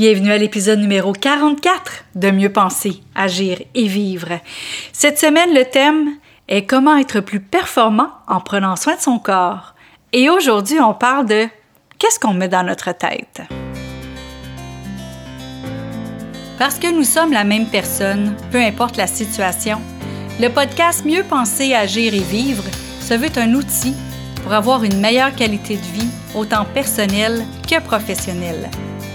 Bienvenue à l'épisode numéro 44 de Mieux penser, agir et vivre. Cette semaine, le thème est comment être plus performant en prenant soin de son corps. Et aujourd'hui, on parle de qu'est-ce qu'on met dans notre tête? Parce que nous sommes la même personne, peu importe la situation, le podcast Mieux penser, agir et vivre se veut un outil pour avoir une meilleure qualité de vie, autant personnelle que professionnelle.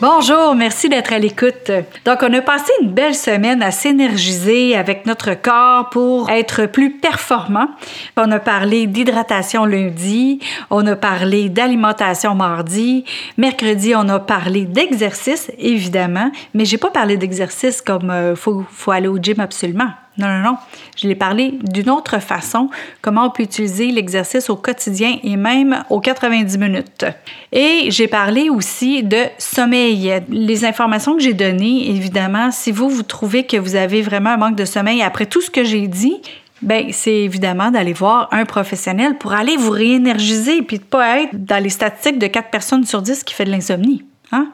Bonjour, merci d'être à l'écoute. Donc, on a passé une belle semaine à s'énergiser avec notre corps pour être plus performant. On a parlé d'hydratation lundi, on a parlé d'alimentation mardi, mercredi, on a parlé d'exercice, évidemment, mais j'ai pas parlé d'exercice comme euh, faut, faut aller au gym absolument. Non, non, non. Je l'ai parlé d'une autre façon, comment on peut utiliser l'exercice au quotidien et même aux 90 minutes. Et j'ai parlé aussi de sommeil. Les informations que j'ai données, évidemment, si vous, vous trouvez que vous avez vraiment un manque de sommeil après tout ce que j'ai dit, ben c'est évidemment d'aller voir un professionnel pour aller vous réénergiser puis de pas être dans les statistiques de 4 personnes sur 10 qui fait de l'insomnie. Hein?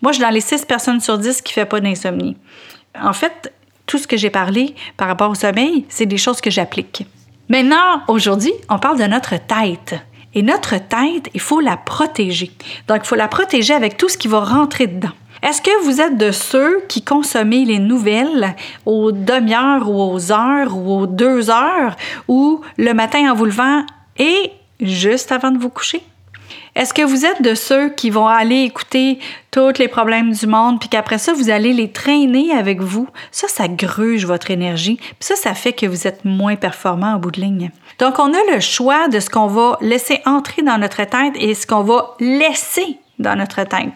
Moi, je suis dans les 6 personnes sur 10 qui ne fait pas d'insomnie. En fait, tout ce que j'ai parlé par rapport au sommeil, c'est des choses que j'applique. Maintenant, aujourd'hui, on parle de notre tête. Et notre tête, il faut la protéger. Donc, il faut la protéger avec tout ce qui va rentrer dedans. Est-ce que vous êtes de ceux qui consomment les nouvelles aux demi-heures ou aux heures ou aux deux heures ou le matin en vous levant et juste avant de vous coucher? Est-ce que vous êtes de ceux qui vont aller écouter tous les problèmes du monde, puis qu'après ça, vous allez les traîner avec vous? Ça, ça gruge votre énergie, puis ça, ça fait que vous êtes moins performant au bout de ligne. Donc, on a le choix de ce qu'on va laisser entrer dans notre tête et ce qu'on va laisser dans notre tête.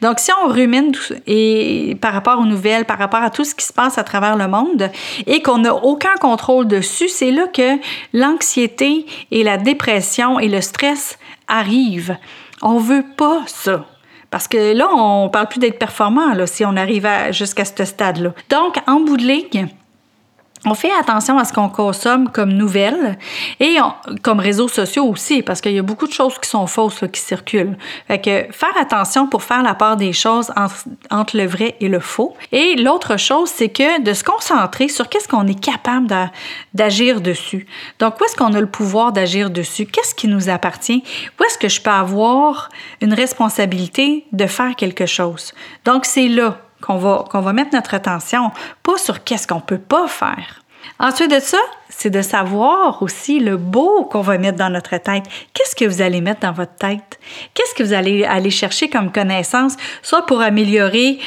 Donc, si on rumine et par rapport aux nouvelles, par rapport à tout ce qui se passe à travers le monde et qu'on n'a aucun contrôle dessus, c'est là que l'anxiété et la dépression et le stress arrivent. On veut pas ça. Parce que là, on parle plus d'être performant là, si on arrive jusqu'à ce stade-là. Donc, en bout de ligne, on fait attention à ce qu'on consomme comme nouvelles et comme réseaux sociaux aussi, parce qu'il y a beaucoup de choses qui sont fausses qui circulent. Fait que faire attention pour faire la part des choses entre, le vrai et le faux. Et l'autre chose, c'est que de se concentrer sur qu'est-ce qu'on est capable d'agir dessus. Donc, où est-ce qu'on a le pouvoir d'agir dessus? Qu'est-ce qui nous appartient? Où est-ce que je peux avoir une responsabilité de faire quelque chose? Donc, c'est là qu'on va, qu'on va mettre notre attention, pas sur qu'est-ce qu'on peut pas faire. Ensuite de ça, c'est de savoir aussi le beau qu'on va mettre dans notre tête. Qu'est-ce que vous allez mettre dans votre tête? Qu'est-ce que vous allez aller chercher comme connaissance, soit pour améliorer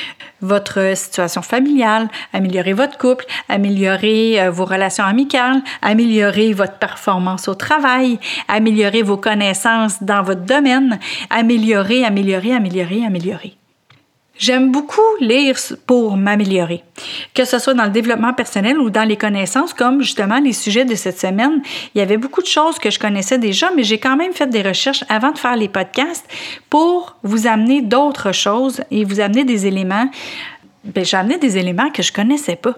votre situation familiale, améliorer votre couple, améliorer euh, vos relations amicales, améliorer votre performance au travail, améliorer vos connaissances dans votre domaine, améliorer, améliorer, améliorer, améliorer. J'aime beaucoup lire pour m'améliorer, que ce soit dans le développement personnel ou dans les connaissances, comme justement les sujets de cette semaine. Il y avait beaucoup de choses que je connaissais déjà, mais j'ai quand même fait des recherches avant de faire les podcasts pour vous amener d'autres choses et vous amener des éléments. Bien, j'ai amené des éléments que je connaissais pas.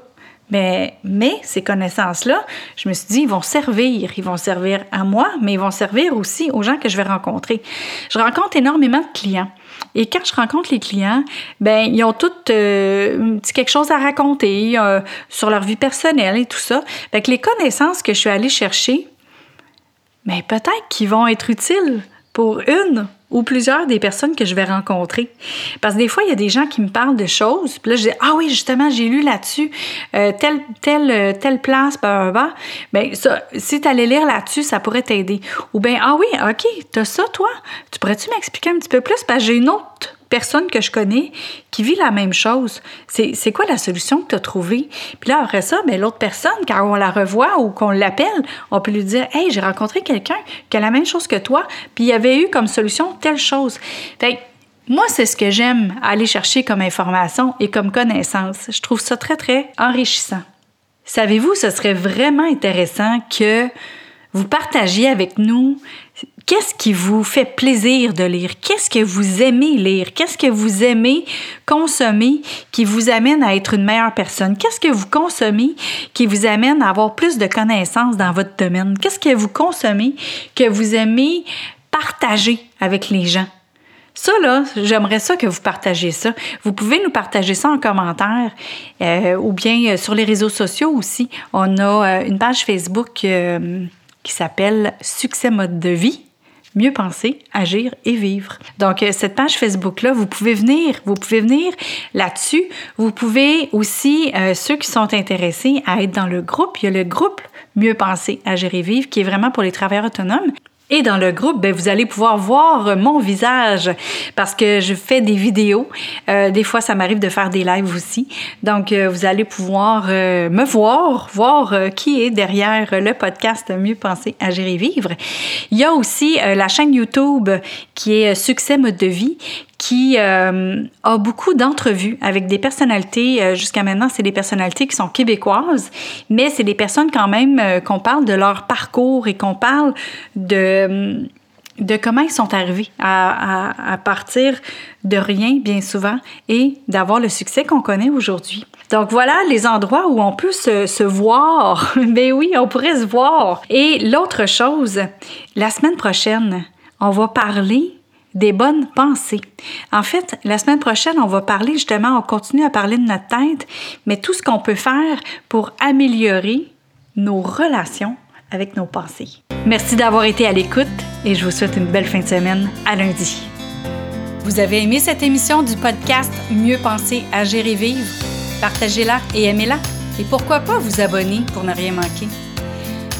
Mais, mais, ces connaissances-là, je me suis dit, ils vont servir. Ils vont servir à moi, mais ils vont servir aussi aux gens que je vais rencontrer. Je rencontre énormément de clients. Et quand je rencontre les clients, ben ils ont toutes euh, quelque chose à raconter euh, sur leur vie personnelle et tout ça. Fait que les connaissances que je suis allée chercher, mais ben, peut-être qu'ils vont être utiles pour une ou plusieurs des personnes que je vais rencontrer. Parce que des fois, il y a des gens qui me parlent de choses, puis là, je dis, ah oui, justement, j'ai lu là-dessus, euh, telle, telle, telle place, bah, bah, ben, ça, si tu allais lire là-dessus, ça pourrait t'aider. Ou bien, ah oui, OK, t'as ça, toi? Tu pourrais-tu m'expliquer un petit peu plus? Parce que j'ai une autre personne que je connais qui vit la même chose. C'est quoi la solution que tu as trouvée? Puis là, après ça, ben, l'autre personne, quand on la revoit ou qu'on l'appelle, on peut lui dire Hey, j'ai rencontré quelqu'un qui a la même chose que toi, puis il y avait eu comme solution telle chose. Fait Moi, c'est ce que j'aime aller chercher comme information et comme connaissance. Je trouve ça très, très enrichissant. Savez-vous, ce serait vraiment intéressant que vous partagiez avec nous qu'est-ce qui vous fait plaisir de lire, qu'est-ce que vous aimez lire, qu'est-ce que vous aimez consommer qui vous amène à être une meilleure personne, qu'est-ce que vous consommez qui vous amène à avoir plus de connaissances dans votre domaine, qu'est-ce que vous consommez que vous aimez partager avec les gens? Ça, là, j'aimerais ça que vous partagiez ça. Vous pouvez nous partager ça en commentaire euh, ou bien euh, sur les réseaux sociaux aussi. On a euh, une page Facebook qui s'appelle Succès mode de vie. Mieux penser, agir et vivre. Donc, cette page Facebook-là, vous pouvez venir, vous pouvez venir là-dessus. Vous pouvez aussi, ceux qui sont intéressés à être dans le groupe, il y a le groupe Mieux penser, agir et vivre, qui est vraiment pour les travailleurs autonomes. Et dans le groupe, ben, vous allez pouvoir voir mon visage parce que je fais des vidéos. Euh, des fois, ça m'arrive de faire des lives aussi. Donc, euh, vous allez pouvoir euh, me voir, voir qui est derrière le podcast Mieux penser, agir et vivre. Il y a aussi la chaîne YouTube qui est Succès mode de vie qui euh, a beaucoup d'entrevues avec des personnalités. Euh, jusqu'à maintenant, c'est des personnalités qui sont québécoises, mais c'est des personnes quand même euh, qu'on parle de leur parcours et qu'on parle de de comment ils sont arrivés à, partir de rien, bien souvent, et d'avoir le succès qu'on connaît aujourd'hui. Donc voilà les endroits où on peut se, se voir. ben oui, on pourrait se voir. Et l'autre chose, la semaine prochaine, on va parler des bonnes pensées. En fait, la semaine prochaine, on va parler justement, on continue à parler de notre tête, mais tout ce qu'on peut faire pour améliorer nos relations avec nos pensées. Merci d'avoir été à l'écoute et je vous souhaite une belle fin de semaine. À lundi. Vous avez aimé cette émission du podcast Mieux penser, agir et vivre? Partagez-la et aimez-la. Et pourquoi pas vous abonner pour ne rien manquer?